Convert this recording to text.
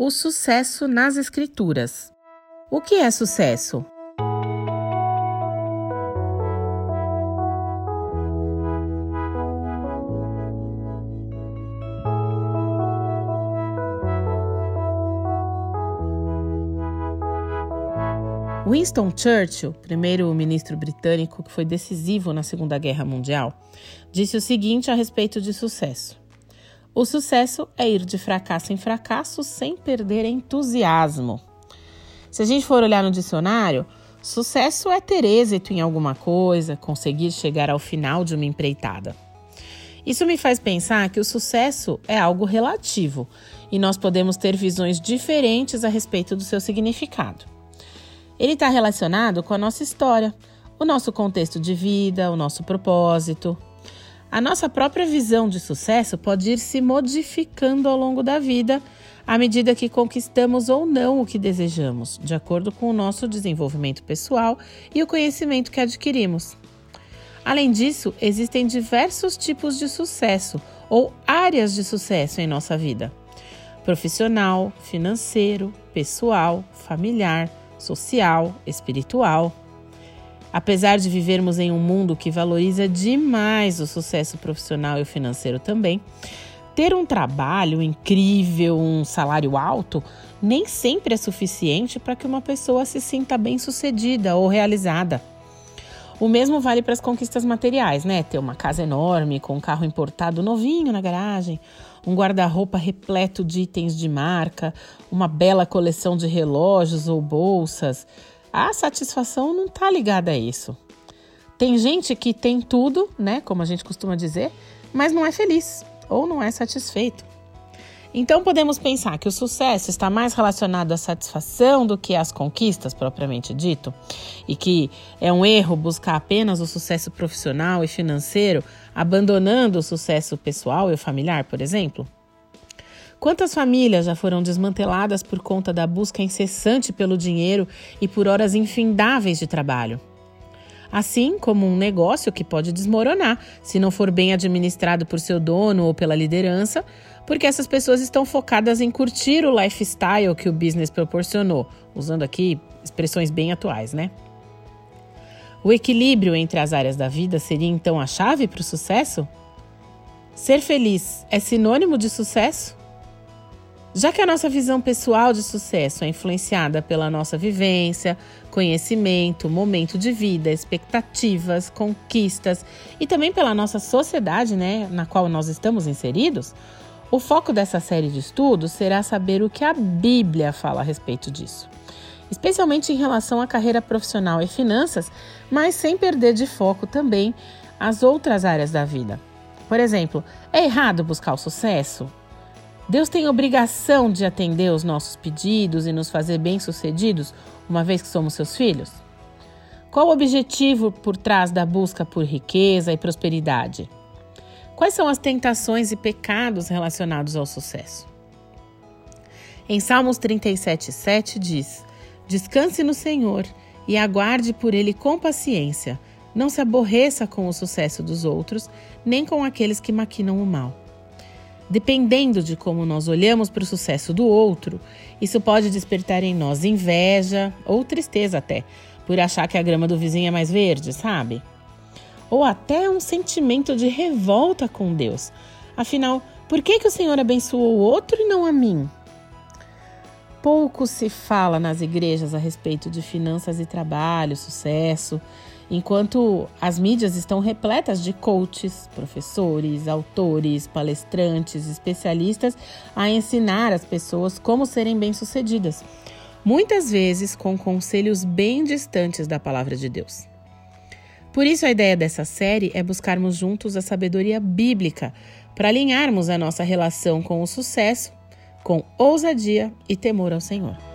O sucesso nas escrituras. O que é sucesso? Winston Churchill, primeiro-ministro britânico que foi decisivo na Segunda Guerra Mundial, disse o seguinte a respeito de sucesso: o sucesso é ir de fracasso em fracasso sem perder entusiasmo. Se a gente for olhar no dicionário, sucesso é ter êxito em alguma coisa, conseguir chegar ao final de uma empreitada. Isso me faz pensar que o sucesso é algo relativo e nós podemos ter visões diferentes a respeito do seu significado. Ele está relacionado com a nossa história, o nosso contexto de vida, o nosso propósito, a nossa própria visão de sucesso pode ir se modificando ao longo da vida à medida que conquistamos ou não o que desejamos, de acordo com o nosso desenvolvimento pessoal e o conhecimento que adquirimos. Além disso, existem diversos tipos de sucesso ou áreas de sucesso em nossa vida: profissional, financeiro, pessoal, familiar, social, espiritual. Apesar de vivermos em um mundo que valoriza demais o sucesso profissional e financeiro também, ter um trabalho incrível, um salário alto, nem sempre é suficiente para que uma pessoa se sinta bem-sucedida ou realizada. O mesmo vale para as conquistas materiais, né? Ter uma casa enorme, com um carro importado novinho na garagem, um guarda-roupa repleto de itens de marca, uma bela coleção de relógios ou bolsas a satisfação não está ligada a isso. Tem gente que tem tudo, né, como a gente costuma dizer, mas não é feliz ou não é satisfeito. Então podemos pensar que o sucesso está mais relacionado à satisfação do que às conquistas propriamente dito, e que é um erro buscar apenas o sucesso profissional e financeiro, abandonando o sucesso pessoal e familiar, por exemplo. Quantas famílias já foram desmanteladas por conta da busca incessante pelo dinheiro e por horas infindáveis de trabalho? Assim como um negócio que pode desmoronar se não for bem administrado por seu dono ou pela liderança, porque essas pessoas estão focadas em curtir o lifestyle que o business proporcionou, usando aqui expressões bem atuais, né? O equilíbrio entre as áreas da vida seria então a chave para o sucesso? Ser feliz é sinônimo de sucesso? Já que a nossa visão pessoal de sucesso é influenciada pela nossa vivência, conhecimento, momento de vida, expectativas, conquistas e também pela nossa sociedade, né, na qual nós estamos inseridos, o foco dessa série de estudos será saber o que a Bíblia fala a respeito disso, especialmente em relação à carreira profissional e finanças, mas sem perder de foco também as outras áreas da vida. Por exemplo, é errado buscar o sucesso? Deus tem obrigação de atender os nossos pedidos e nos fazer bem-sucedidos, uma vez que somos seus filhos? Qual o objetivo por trás da busca por riqueza e prosperidade? Quais são as tentações e pecados relacionados ao sucesso? Em Salmos 37,7 diz: Descanse no Senhor e aguarde por ele com paciência. Não se aborreça com o sucesso dos outros, nem com aqueles que maquinam o mal. Dependendo de como nós olhamos para o sucesso do outro, isso pode despertar em nós inveja ou tristeza até, por achar que a grama do vizinho é mais verde, sabe? Ou até um sentimento de revolta com Deus. Afinal, por que, que o Senhor abençoou o outro e não a mim? Pouco se fala nas igrejas a respeito de finanças e trabalho, sucesso, enquanto as mídias estão repletas de coaches, professores, autores, palestrantes, especialistas a ensinar as pessoas como serem bem-sucedidas, muitas vezes com conselhos bem distantes da palavra de Deus. Por isso, a ideia dessa série é buscarmos juntos a sabedoria bíblica para alinharmos a nossa relação com o sucesso com ousadia e temor ao Senhor.